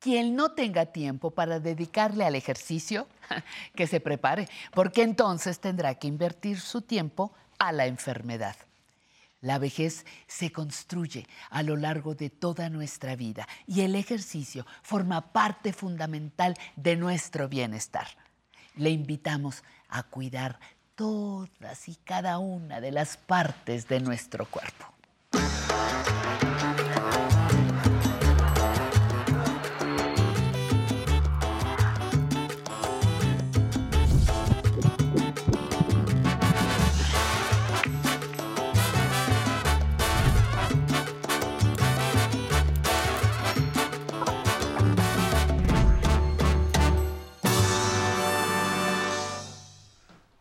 Quien no tenga tiempo para dedicarle al ejercicio, que se prepare, porque entonces tendrá que invertir su tiempo a la enfermedad. La vejez se construye a lo largo de toda nuestra vida y el ejercicio forma parte fundamental de nuestro bienestar. Le invitamos a cuidar todas y cada una de las partes de nuestro cuerpo.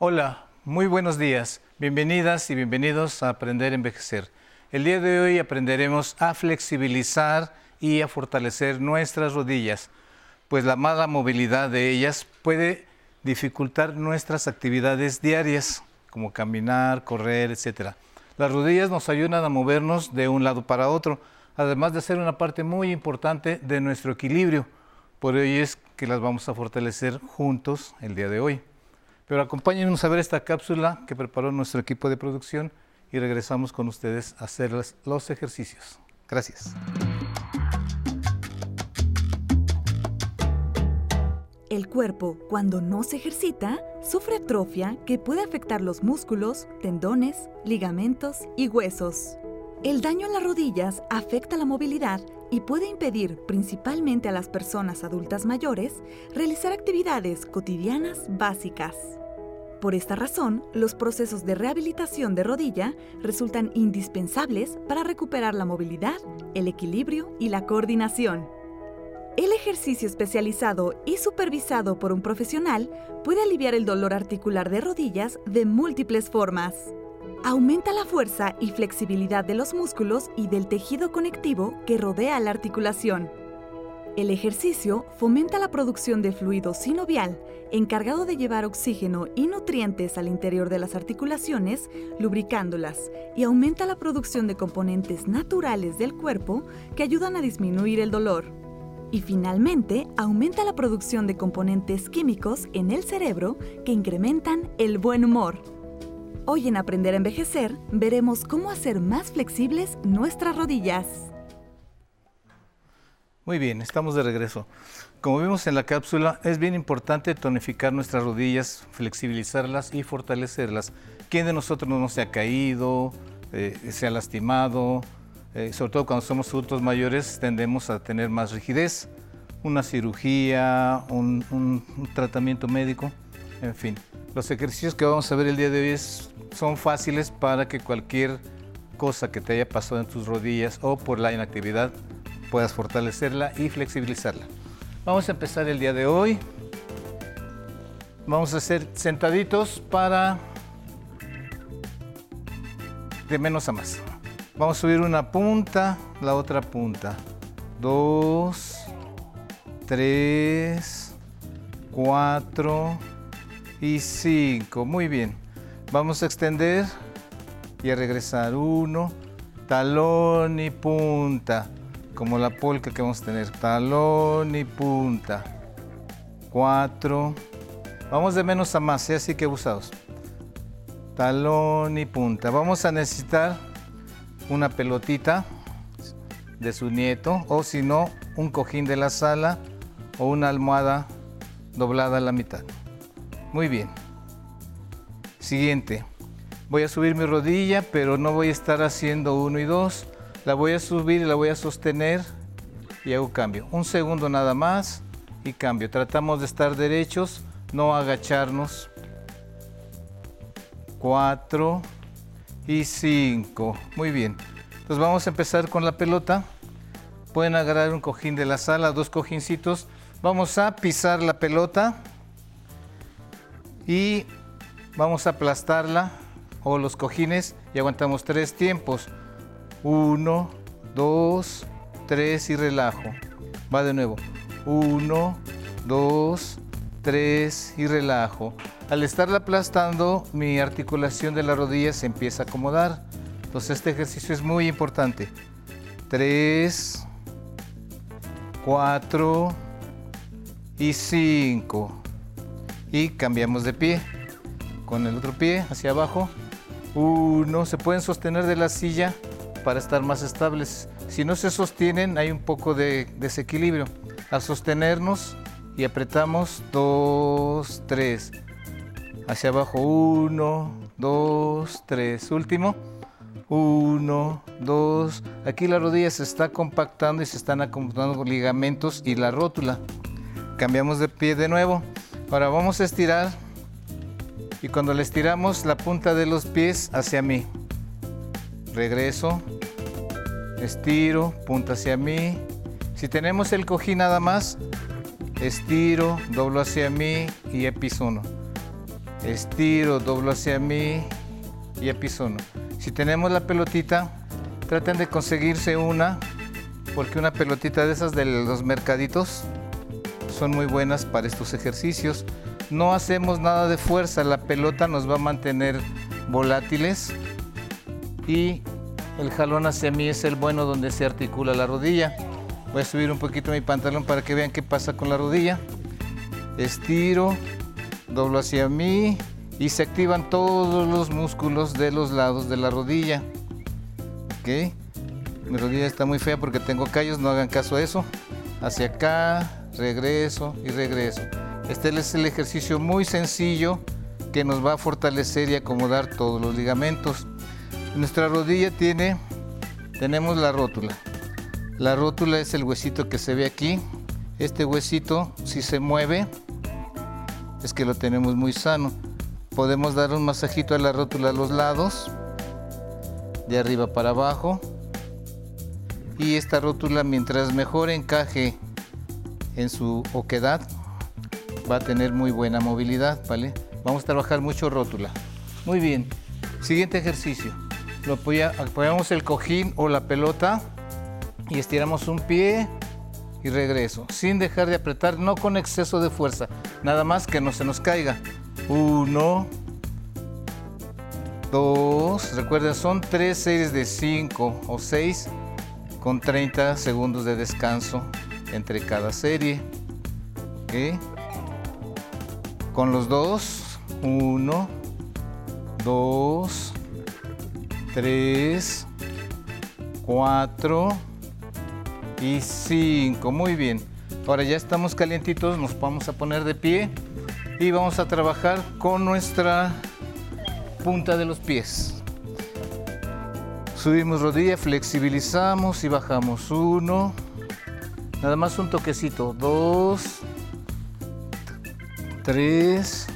Hola, muy buenos días. Bienvenidas y bienvenidos a Aprender a Envejecer. El día de hoy aprenderemos a flexibilizar y a fortalecer nuestras rodillas, pues la mala movilidad de ellas puede dificultar nuestras actividades diarias, como caminar, correr, etc. Las rodillas nos ayudan a movernos de un lado para otro, además de ser una parte muy importante de nuestro equilibrio. Por ello es que las vamos a fortalecer juntos el día de hoy. Pero acompáñenos a ver esta cápsula que preparó nuestro equipo de producción y regresamos con ustedes a hacer los ejercicios. Gracias. El cuerpo, cuando no se ejercita, sufre atrofia que puede afectar los músculos, tendones, ligamentos y huesos. El daño en las rodillas afecta la movilidad y puede impedir, principalmente a las personas adultas mayores, realizar actividades cotidianas básicas. Por esta razón, los procesos de rehabilitación de rodilla resultan indispensables para recuperar la movilidad, el equilibrio y la coordinación. El ejercicio especializado y supervisado por un profesional puede aliviar el dolor articular de rodillas de múltiples formas. Aumenta la fuerza y flexibilidad de los músculos y del tejido conectivo que rodea la articulación el ejercicio fomenta la producción de fluido sinovial, encargado de llevar oxígeno y nutrientes al interior de las articulaciones, lubricándolas, y aumenta la producción de componentes naturales del cuerpo que ayudan a disminuir el dolor. Y finalmente, aumenta la producción de componentes químicos en el cerebro que incrementan el buen humor. Hoy en Aprender a Envejecer veremos cómo hacer más flexibles nuestras rodillas. Muy bien, estamos de regreso. Como vimos en la cápsula, es bien importante tonificar nuestras rodillas, flexibilizarlas y fortalecerlas. ¿Quién de nosotros no se ha caído, eh, se ha lastimado? Eh, sobre todo cuando somos adultos mayores tendemos a tener más rigidez, una cirugía, un, un tratamiento médico, en fin. Los ejercicios que vamos a ver el día de hoy son fáciles para que cualquier cosa que te haya pasado en tus rodillas o por la inactividad puedas fortalecerla y flexibilizarla. Vamos a empezar el día de hoy. Vamos a hacer sentaditos para de menos a más. Vamos a subir una punta, la otra punta. Dos, tres, cuatro y cinco. Muy bien. Vamos a extender y a regresar. Uno, talón y punta como la polka que vamos a tener. Talón y punta. Cuatro. Vamos de menos a más, ¿eh? así que usados. Talón y punta. Vamos a necesitar una pelotita de su nieto o si no, un cojín de la sala o una almohada doblada a la mitad. Muy bien. Siguiente. Voy a subir mi rodilla, pero no voy a estar haciendo uno y dos la voy a subir y la voy a sostener y hago cambio. Un segundo nada más y cambio. Tratamos de estar derechos, no agacharnos. Cuatro y cinco. Muy bien. Entonces vamos a empezar con la pelota. Pueden agarrar un cojín de la sala, dos cojincitos. Vamos a pisar la pelota y vamos a aplastarla o los cojines y aguantamos tres tiempos. Uno, dos, tres y relajo. Va de nuevo. Uno, dos, tres y relajo. Al estarla aplastando, mi articulación de la rodilla se empieza a acomodar. Entonces este ejercicio es muy importante. Tres, 4 y 5. Y cambiamos de pie. Con el otro pie hacia abajo. 1. Se pueden sostener de la silla para estar más estables. Si no se sostienen hay un poco de desequilibrio. Al sostenernos y apretamos 2, 3. Hacia abajo 1, 2, 3. Último. 1, 2. Aquí la rodilla se está compactando y se están acomodando ligamentos y la rótula. Cambiamos de pie de nuevo. Ahora vamos a estirar y cuando le estiramos la punta de los pies hacia mí. Regreso, estiro, punta hacia mí. Si tenemos el cojín nada más, estiro, doblo hacia mí y episono. Estiro, doblo hacia mí y episono. Si tenemos la pelotita, traten de conseguirse una, porque una pelotita de esas de los mercaditos son muy buenas para estos ejercicios. No hacemos nada de fuerza, la pelota nos va a mantener volátiles y el jalón hacia mí es el bueno donde se articula la rodilla. Voy a subir un poquito mi pantalón para que vean qué pasa con la rodilla. Estiro, doblo hacia mí y se activan todos los músculos de los lados de la rodilla. ¿Ok? Mi rodilla está muy fea porque tengo callos, no hagan caso a eso. Hacia acá, regreso y regreso. Este es el ejercicio muy sencillo que nos va a fortalecer y acomodar todos los ligamentos. Nuestra rodilla tiene, tenemos la rótula. La rótula es el huesito que se ve aquí. Este huesito, si se mueve, es que lo tenemos muy sano podemos dar un masajito a la rótula a los lados, de arriba para abajo. Y esta rótula, mientras mejor encaje en su oquedad, va a tener muy buena movilidad, ¿vale? Vamos a trabajar mucho rótula. Muy bien. Siguiente ejercicio. Apoyamos el cojín o la pelota y estiramos un pie y regreso, sin dejar de apretar, no con exceso de fuerza, nada más que no se nos caiga. Uno, dos, recuerden, son tres series de cinco o seis con 30 segundos de descanso entre cada serie. Con los dos, uno, dos, tres, cuatro y cinco. Muy bien. Ahora ya estamos calientitos, nos vamos a poner de pie y vamos a trabajar con nuestra punta de los pies. Subimos rodilla, flexibilizamos y bajamos. Uno, nada más un toquecito. Dos, tres.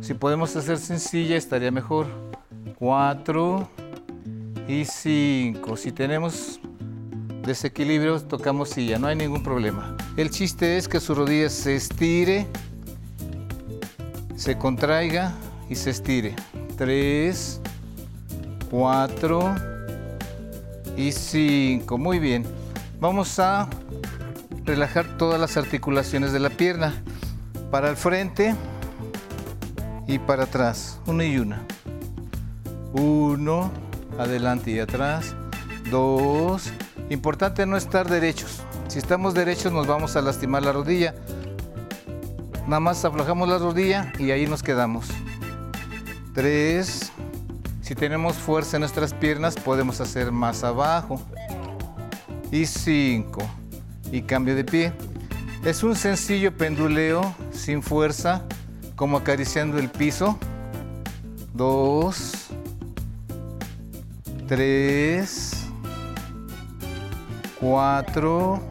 Si podemos hacer sencilla estaría mejor. Cuatro y cinco. Si tenemos desequilibrio, tocamos silla, no hay ningún problema. El chiste es que su rodilla se estire se contraiga y se estire. 3, 4 y 5. Muy bien. Vamos a relajar todas las articulaciones de la pierna. Para el frente y para atrás. Una y una. Uno, adelante y atrás. Dos. Importante no estar derechos. Si estamos derechos nos vamos a lastimar la rodilla. Nada más aflojamos la rodilla y ahí nos quedamos. Tres. Si tenemos fuerza en nuestras piernas, podemos hacer más abajo. Y cinco. Y cambio de pie. Es un sencillo penduleo sin fuerza, como acariciando el piso. Dos. Tres. Cuatro.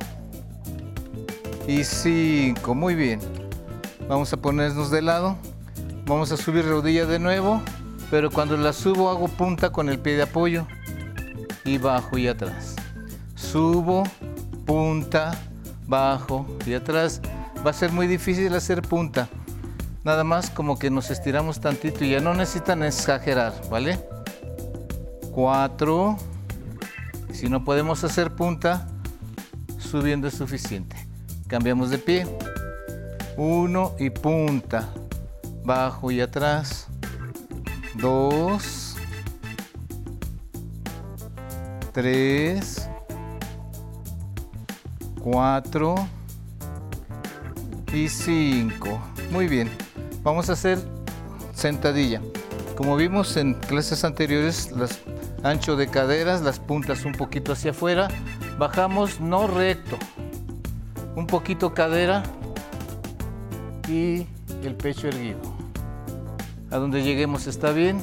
Y cinco. Muy bien. Vamos a ponernos de lado. Vamos a subir rodilla de nuevo, pero cuando la subo hago punta con el pie de apoyo y bajo y atrás. Subo, punta, bajo y atrás. Va a ser muy difícil hacer punta. Nada más como que nos estiramos tantito y ya no necesitan exagerar, ¿vale? Cuatro. Si no podemos hacer punta, subiendo es suficiente. Cambiamos de pie. Uno y punta. Bajo y atrás. Dos. Tres. cuatro y cinco. Muy bien. Vamos a hacer sentadilla. Como vimos en clases anteriores, las ancho de caderas, las puntas un poquito hacia afuera. Bajamos no recto, un poquito cadera y el pecho erguido. A donde lleguemos está bien.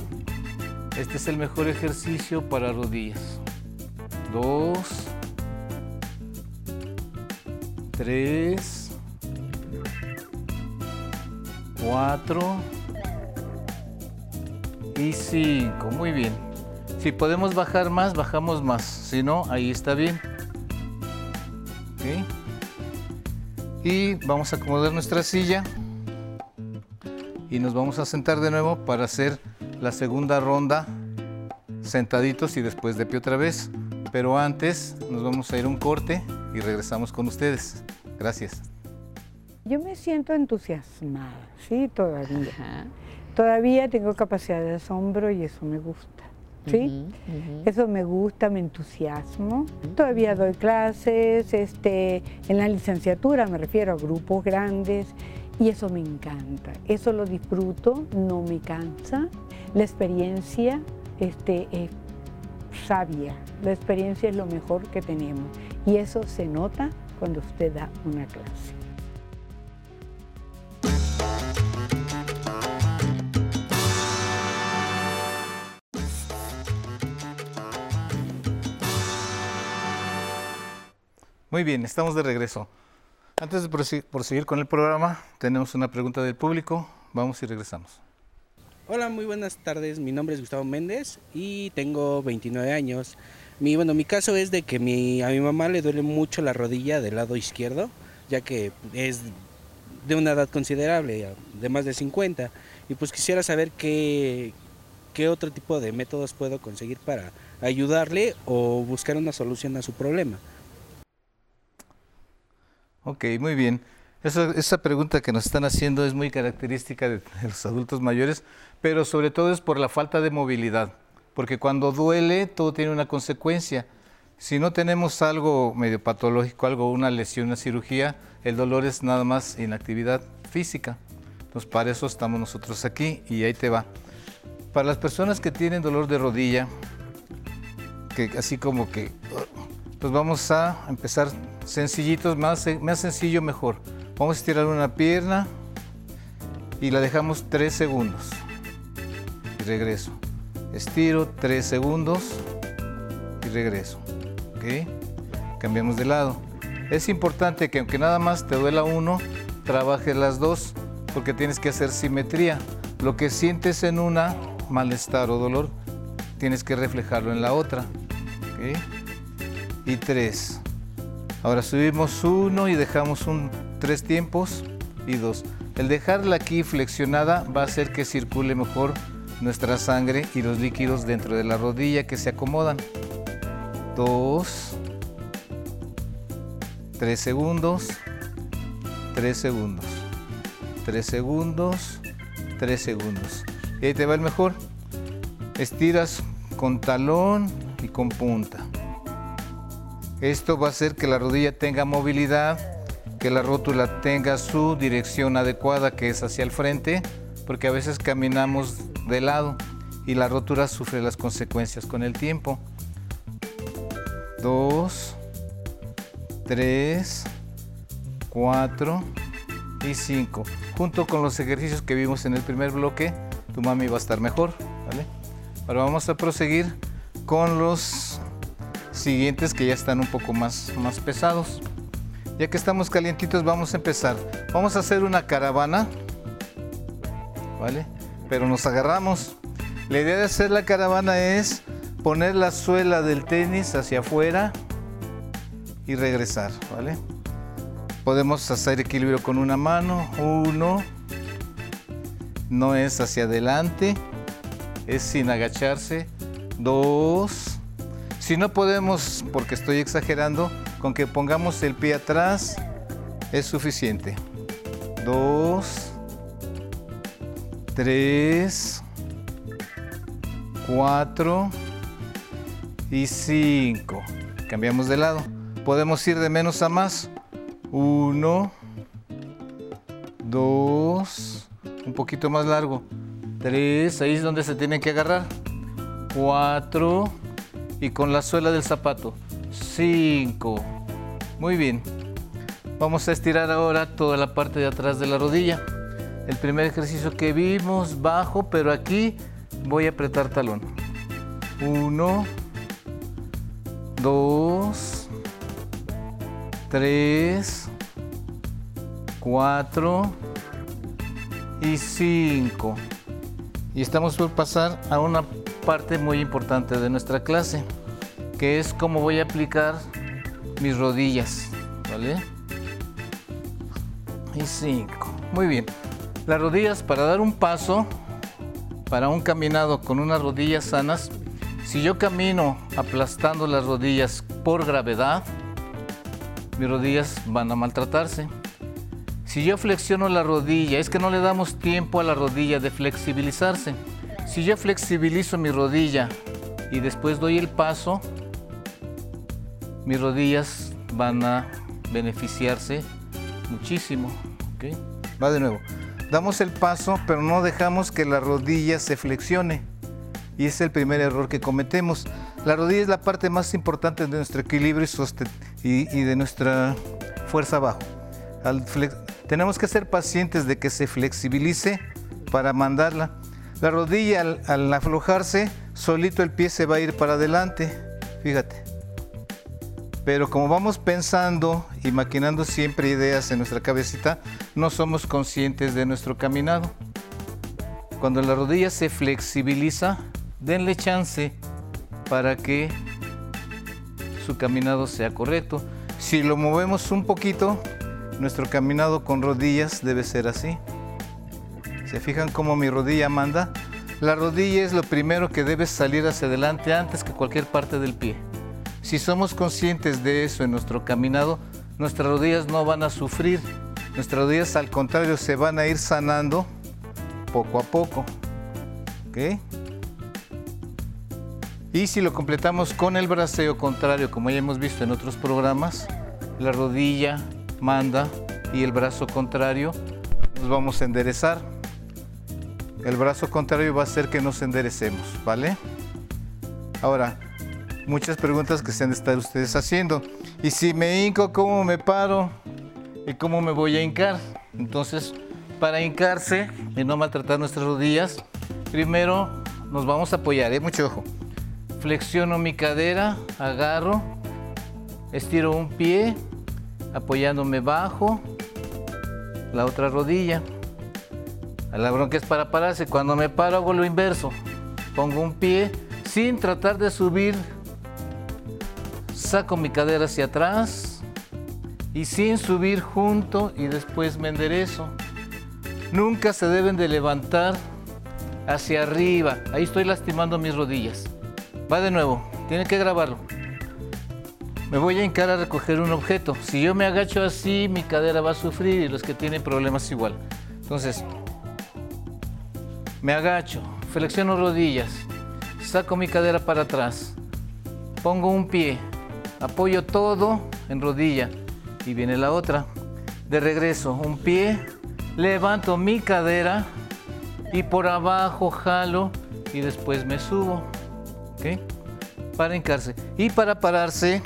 Este es el mejor ejercicio para rodillas. Dos, tres, cuatro y cinco. Muy bien. Si podemos bajar más, bajamos más. Si no, ahí está bien. Y vamos a acomodar nuestra silla. Y nos vamos a sentar de nuevo para hacer la segunda ronda sentaditos y después de pie otra vez. Pero antes nos vamos a ir un corte y regresamos con ustedes. Gracias. Yo me siento entusiasmada, sí, todavía. Todavía tengo capacidad de asombro y eso me gusta. ¿Sí? Eso me gusta, me entusiasmo. Todavía doy clases, este, en la licenciatura me refiero a grupos grandes y eso me encanta. Eso lo disfruto, no me cansa. La experiencia este, es sabia, la experiencia es lo mejor que tenemos y eso se nota cuando usted da una clase. Muy bien, estamos de regreso. Antes de proseguir con el programa, tenemos una pregunta del público. Vamos y regresamos. Hola, muy buenas tardes. Mi nombre es Gustavo Méndez y tengo 29 años. Mi, bueno, mi caso es de que mi, a mi mamá le duele mucho la rodilla del lado izquierdo, ya que es de una edad considerable, de más de 50. Y pues quisiera saber qué, qué otro tipo de métodos puedo conseguir para ayudarle o buscar una solución a su problema. Ok, muy bien. esa pregunta que nos están haciendo es muy característica de, los adultos mayores, pero sobre todo es por la falta de movilidad, porque cuando duele todo tiene una consecuencia. Si no tenemos algo medio patológico, algo, una lesión, una cirugía, el dolor es nada más inactividad física. Entonces para eso estamos nosotros aquí y ahí te va. Para las personas que tienen dolor de rodilla, que así como que pues vamos a empezar sencillitos, más, sencillo mejor. Vamos a estirar una pierna y la dejamos 3 segundos. Y regreso. Estiro 3 segundos y regreso. ¿Ok? Cambiamos de lado. Es importante que aunque nada más te duela uno, trabajes las dos porque tienes que hacer simetría. Lo que sientes en una, malestar o dolor, tienes que reflejarlo en la otra. ¿Ok? Y 3. Ahora subimos uno y dejamos un tres tiempos y dos. El dejarla aquí flexionada va a hacer que circule mejor nuestra sangre y los líquidos dentro de la rodilla que se acomodan. 2, 3 segundos, 3 segundos, 3 segundos, 3 segundos. Y ahí te va el mejor. Estiras con talón y con punta. Esto va a hacer que la rodilla tenga movilidad, que la rótula tenga su dirección adecuada, que es hacia el frente, porque a veces caminamos de lado y la rótula sufre las consecuencias con el tiempo. Dos, tres, cuatro y cinco. Junto con los ejercicios que vimos en el primer bloque, tu mami va a estar mejor. Ahora vamos a proseguir con los siguientes que ya están un poco más, más pesados. Ya que estamos calientitos, vamos a empezar. Vamos a hacer una caravana, ¿vale? Pero nos agarramos. La idea de hacer la caravana es poner la suela del tenis hacia afuera y regresar, ¿vale? Podemos hacer equilibrio con una mano, uno, no es hacia adelante, es sin agacharse, dos, si no podemos, porque estoy exagerando, con que pongamos el pie atrás es suficiente. Dos, tres, cuatro y cinco. Cambiamos de lado. Podemos ir de menos a más. Uno, dos, un poquito más largo. Tres, ahí es donde se tienen que agarrar. Cuatro, y con la suela del zapato. Cinco. Muy bien. Vamos a estirar ahora toda la parte de atrás de la rodilla. El primer ejercicio que vimos, bajo, pero aquí voy a apretar talón. Uno, dos, tres, cuatro y cinco. Y estamos por pasar a una parte muy importante de nuestra clase, que es cómo voy a aplicar mis rodillas. ¿Vale? Y cinco. Muy bien. Las rodillas para dar un paso, para un caminado con unas rodillas sanas, si yo camino aplastando las rodillas por gravedad, mis rodillas van a maltratarse. Si yo flexiono la rodilla, es que no le damos tiempo a la rodilla de flexibilizarse. Si yo flexibilizo mi rodilla y después doy el paso, mis rodillas van a beneficiarse muchísimo. Va de nuevo. Damos el paso, pero no dejamos que la rodilla se flexione. Y es el primer error que cometemos. La rodilla es la parte más importante de nuestro equilibrio y, y de nuestra fuerza abajo. tenemos que ser pacientes de que se flexibilice para mandarla. La rodilla al, aflojarse, solito el pie se va a ir para adelante. Fíjate. Pero como vamos pensando y maquinando siempre ideas en nuestra cabecita, no somos conscientes de nuestro caminado. Cuando la rodilla se flexibiliza, denle chance para que su caminado sea correcto. Si lo movemos un poquito, nuestro caminado con rodillas debe ser así. ¿Se fijan cómo mi rodilla manda? La rodilla es lo primero que debe salir hacia adelante antes que cualquier parte del pie. Si somos conscientes de eso en nuestro caminado, nuestras rodillas no van a sufrir. Nuestras rodillas al contrario se van a ir sanando poco a poco. Y si lo completamos con el braceo contrario, como ya hemos visto en otros programas, la rodilla manda y el brazo contrario nos vamos a enderezar. El brazo contrario va a hacer que nos enderecemos, ¿vale? Ahora, muchas preguntas que se han de estar ustedes haciendo. Y si me hinco, ¿cómo me paro? ¿Y cómo me voy a hincar? Entonces, para hincarse y no maltratar nuestras rodillas, primero nos vamos a apoyar, ¿eh? mucho ojo flexiono mi cadera, agarro, estiro un pie, apoyándome bajo la otra rodilla. La bronca es para pararse. Cuando me paro hago lo inverso. Pongo un pie sin tratar de subir. Saco mi cadera hacia atrás y sin subir junto y después me enderezo. Nunca se deben de levantar hacia arriba. Ahí estoy lastimando mis rodillas. Va de nuevo, tiene que grabarlo. Me voy a hincar a recoger un objeto. Si yo me agacho así, mi cadera va a sufrir y los que tienen problemas igual. Entonces, me agacho, flexiono rodillas, saco mi cadera para atrás, pongo un pie, apoyo todo en rodilla y viene la otra. De regreso, un pie, levanto mi cadera y por abajo jalo y después me subo. Para hincarse. Y para pararse,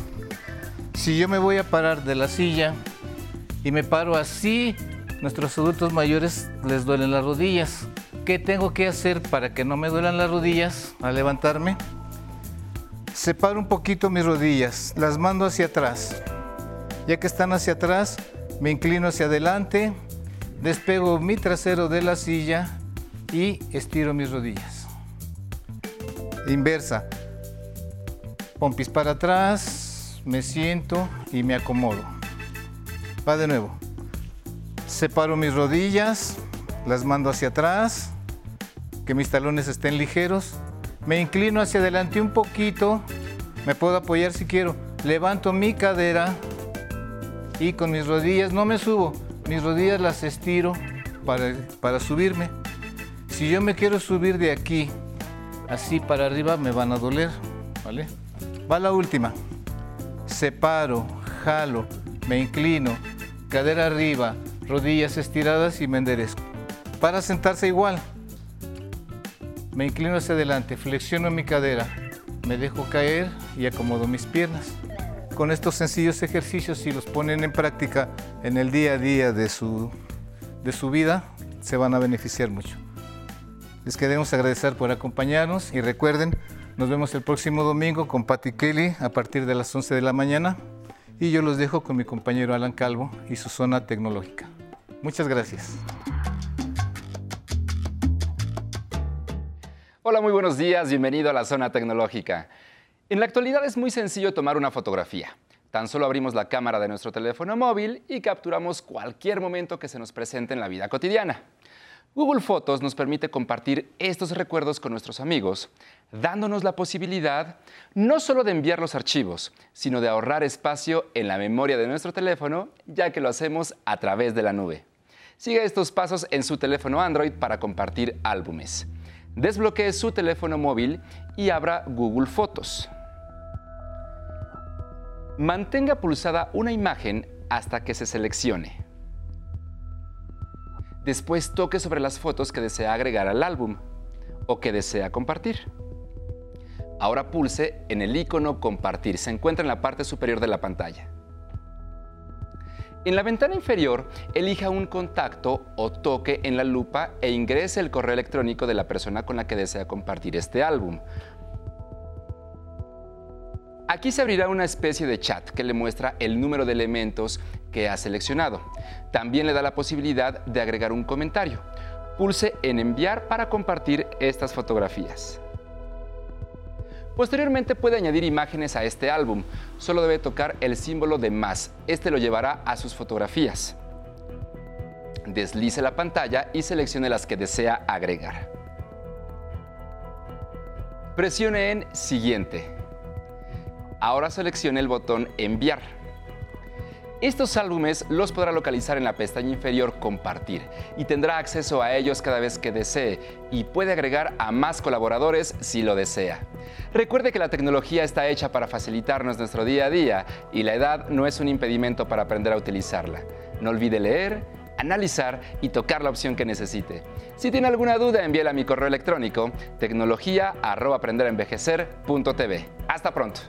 si yo me voy a parar de la silla y me paro así, nuestros adultos mayores les duelen las rodillas. ¿Qué tengo que hacer para que no me duelan las rodillas al levantarme? Separo un poquito mis rodillas, las mando hacia atrás. Ya que están hacia atrás, me inclino hacia adelante, despego mi trasero de la silla y estiro mis rodillas inversa. Pompis para atrás, me siento y me acomodo. Va de nuevo. Separo mis rodillas, las mando hacia atrás, que mis talones estén ligeros. Me inclino hacia adelante un poquito, me puedo apoyar si quiero. Levanto mi cadera y con mis rodillas no me subo, mis rodillas las estiro para, para subirme. Si yo me quiero subir de aquí así para arriba me van a doler, ¿vale? Va la última. Separo, jalo, me inclino, cadera arriba, rodillas estiradas y me enderezco. Para sentarse igual, me inclino hacia adelante, flexiono mi cadera, me dejo caer y acomodo mis piernas. Con estos sencillos ejercicios, si los ponen en práctica en el día a día de su, de su vida, se van a beneficiar mucho. Les queremos agradecer por acompañarnos y recuerden, nos vemos el próximo domingo con Patty Kelly a partir de las 11 de la mañana y yo los dejo con mi compañero Alan Calvo y su zona tecnológica. Muchas gracias. Hola, muy buenos días, bienvenido a la zona tecnológica. En la actualidad es muy sencillo tomar una fotografía. Tan solo abrimos la cámara de nuestro teléfono móvil y capturamos cualquier momento que se nos presente en la vida cotidiana. Google Fotos nos permite compartir estos recuerdos con nuestros amigos, dándonos la posibilidad no solo de enviar los archivos, sino de ahorrar espacio en la memoria de nuestro teléfono, ya que lo hacemos a través de la nube. Siga estos pasos en su teléfono Android para compartir álbumes desbloquee su teléfono móvil y abra Google Fotos. Mantenga pulsada una imagen hasta que se seleccione. Después toque sobre las fotos que desea agregar al álbum o que desea compartir. Ahora pulse en el icono Compartir. Se encuentra en la parte superior de la pantalla. En la ventana inferior, elija un contacto o toque en la lupa e ingrese el correo electrónico de la persona con la que desea compartir este álbum. Aquí se abrirá una especie de chat que le muestra el número de elementos que ha seleccionado. También le da la posibilidad de agregar un comentario. Pulse en enviar para compartir estas fotografías. Posteriormente puede añadir imágenes a este álbum. Solo debe tocar el símbolo de más. Este lo llevará a sus fotografías. Deslice la pantalla y seleccione las que desea agregar. Presione en Siguiente. Ahora seleccione el botón Enviar. Estos álbumes los podrá localizar en la pestaña inferior Compartir y tendrá acceso a ellos cada vez que desee y puede agregar a más colaboradores si lo desea. Recuerde que la tecnología está hecha para facilitarnos nuestro día a día y la edad no es un impedimento para aprender a utilizarla. No olvide leer, analizar y tocar la opción que necesite. Si tiene alguna duda, envíela a mi correo electrónico tecnología@aprenderenvejecer.tv. Hasta pronto.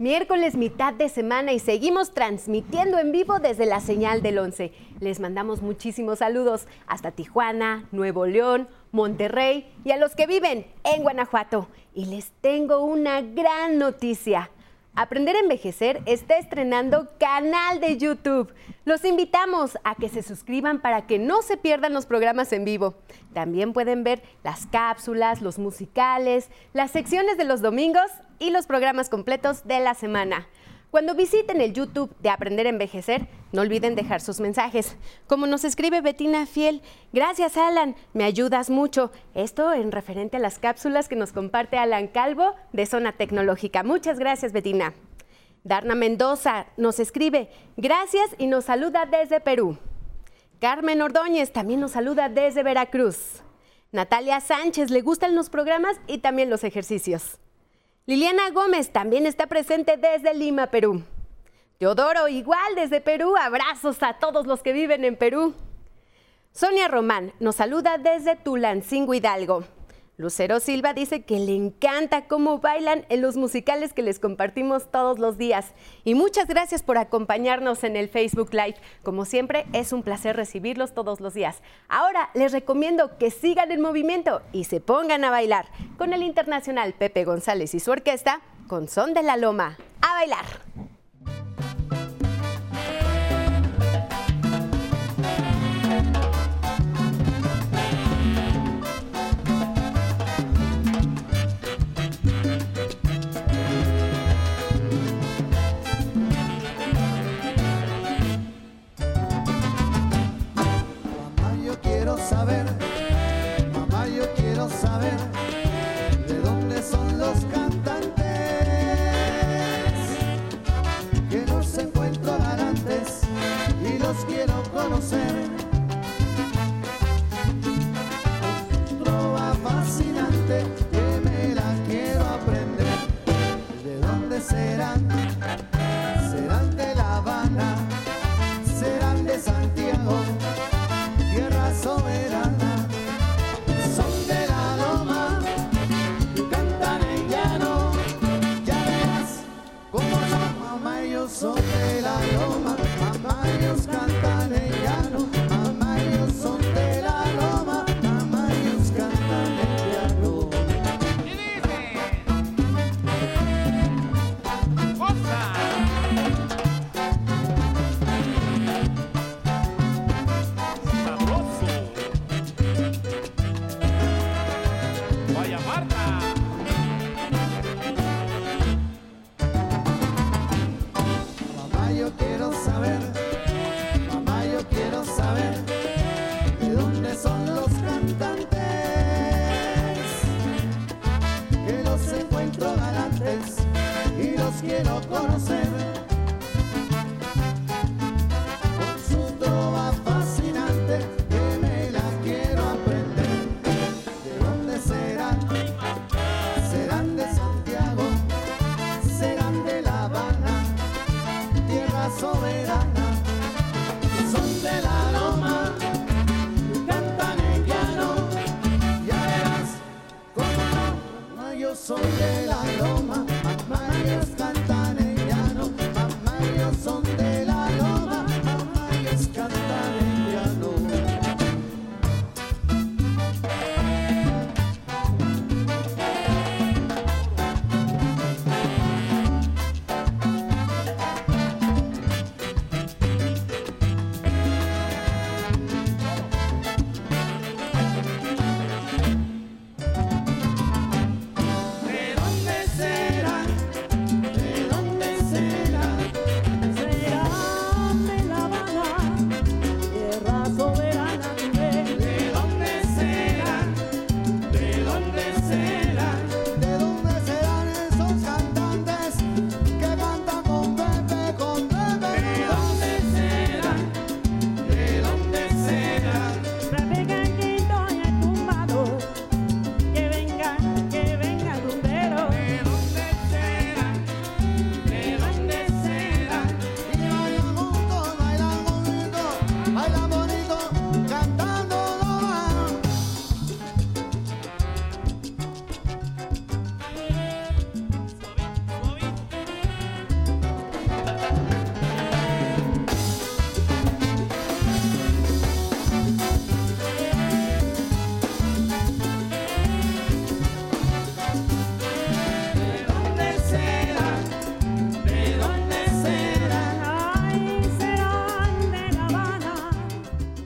Miércoles mitad de semana y seguimos transmitiendo en vivo desde la señal del 11. Les mandamos muchísimos saludos hasta Tijuana, Nuevo León, Monterrey y a los que viven en Guanajuato. Y les tengo una gran noticia. Aprender a Envejecer está estrenando canal de YouTube. Los invitamos a que se suscriban para que no se pierdan los programas en vivo. También pueden ver las cápsulas, los musicales, las secciones de los domingos y los programas completos de la semana. Cuando visiten el YouTube de Aprender a Envejecer, no olviden dejar sus mensajes. Como nos escribe Betina Fiel, gracias Alan, me ayudas mucho. Esto en referente a las cápsulas que nos comparte Alan Calvo de Zona Tecnológica. Muchas gracias Betina. Darna Mendoza nos escribe, gracias y nos saluda desde Perú. Carmen Ordóñez también nos saluda desde Veracruz. Natalia Sánchez le gustan los programas y también los ejercicios. Liliana Gómez también está presente desde Lima, Perú. Teodoro igual desde Perú. Abrazos a todos los que viven en Perú. Sonia Román nos saluda desde Tulancingo Hidalgo. Lucero Silva dice que le encanta cómo bailan en los musicales que les compartimos todos los días. Y muchas gracias por acompañarnos en el Facebook Live. Como siempre, es un placer recibirlos todos los días. Ahora les recomiendo que sigan en movimiento y se pongan a bailar con el internacional Pepe González y su orquesta con Son de la Loma. ¡A bailar!